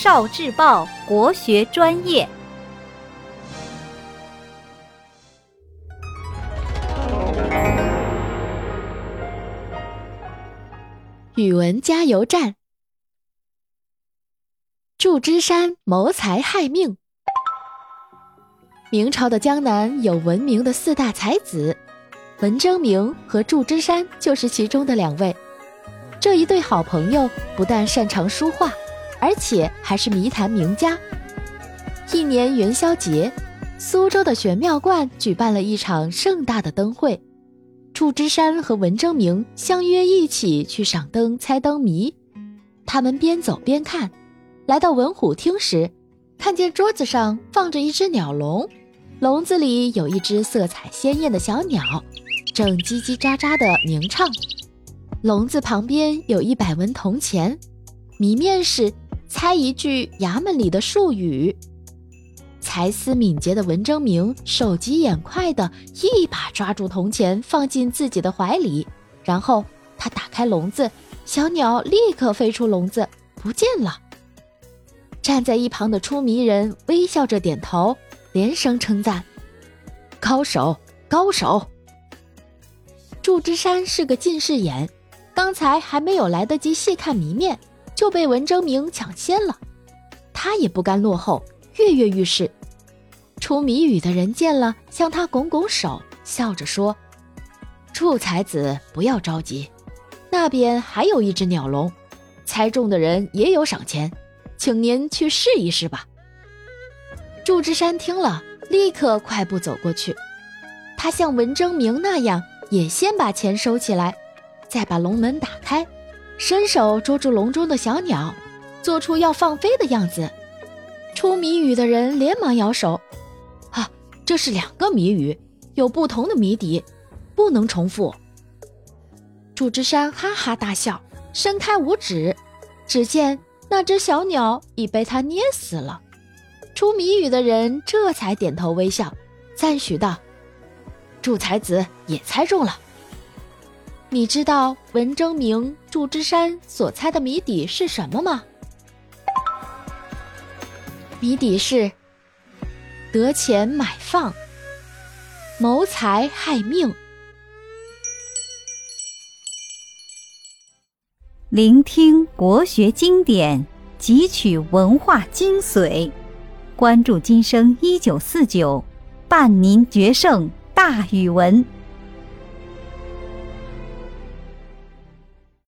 少智报国学专业。语文加油站。祝枝山谋财害命。明朝的江南有闻名的四大才子，文征明和祝枝山就是其中的两位。这一对好朋友不但擅长书画，而且还是谜坛名家。一年元宵节，苏州的玄妙观举办了一场盛大的灯会。祝枝山和文征明相约一起去赏灯、猜灯谜。他们边走边看，来到文虎厅时，看见桌子上放着一只鸟笼，笼子里有一只色彩鲜艳的小鸟，正叽叽喳喳地鸣唱。笼子旁边有一百文铜钱，谜面是猜一句衙门里的术语。才思敏捷的文征明手疾眼快的一把抓住铜钱，放进自己的怀里，然后他打开笼子，小鸟立刻飞出笼子不见了。站在一旁的出谜人微笑着点头，连声称赞：“高手，高手！”祝枝山是个近视眼。刚才还没有来得及细看谜面，就被文征明抢先了。他也不甘落后，跃跃欲试。出谜语的人见了，向他拱拱手，笑着说：“祝才子不要着急，那边还有一只鸟笼，猜中的人也有赏钱，请您去试一试吧。”祝枝山听了，立刻快步走过去。他像文征明那样，也先把钱收起来。再把笼门打开，伸手捉住笼中的小鸟，做出要放飞的样子。出谜语的人连忙摇手：“啊，这是两个谜语，有不同的谜底，不能重复。”祝枝山哈哈大笑，伸开五指，只见那只小鸟已被他捏死了。出谜语的人这才点头微笑，赞许道：“祝才子也猜中了。”你知道文征明、祝枝山所猜的谜底是什么吗？谜底是：得钱买放，谋财害命。聆听国学经典，汲取文化精髓，关注今生一九四九，伴您决胜大语文。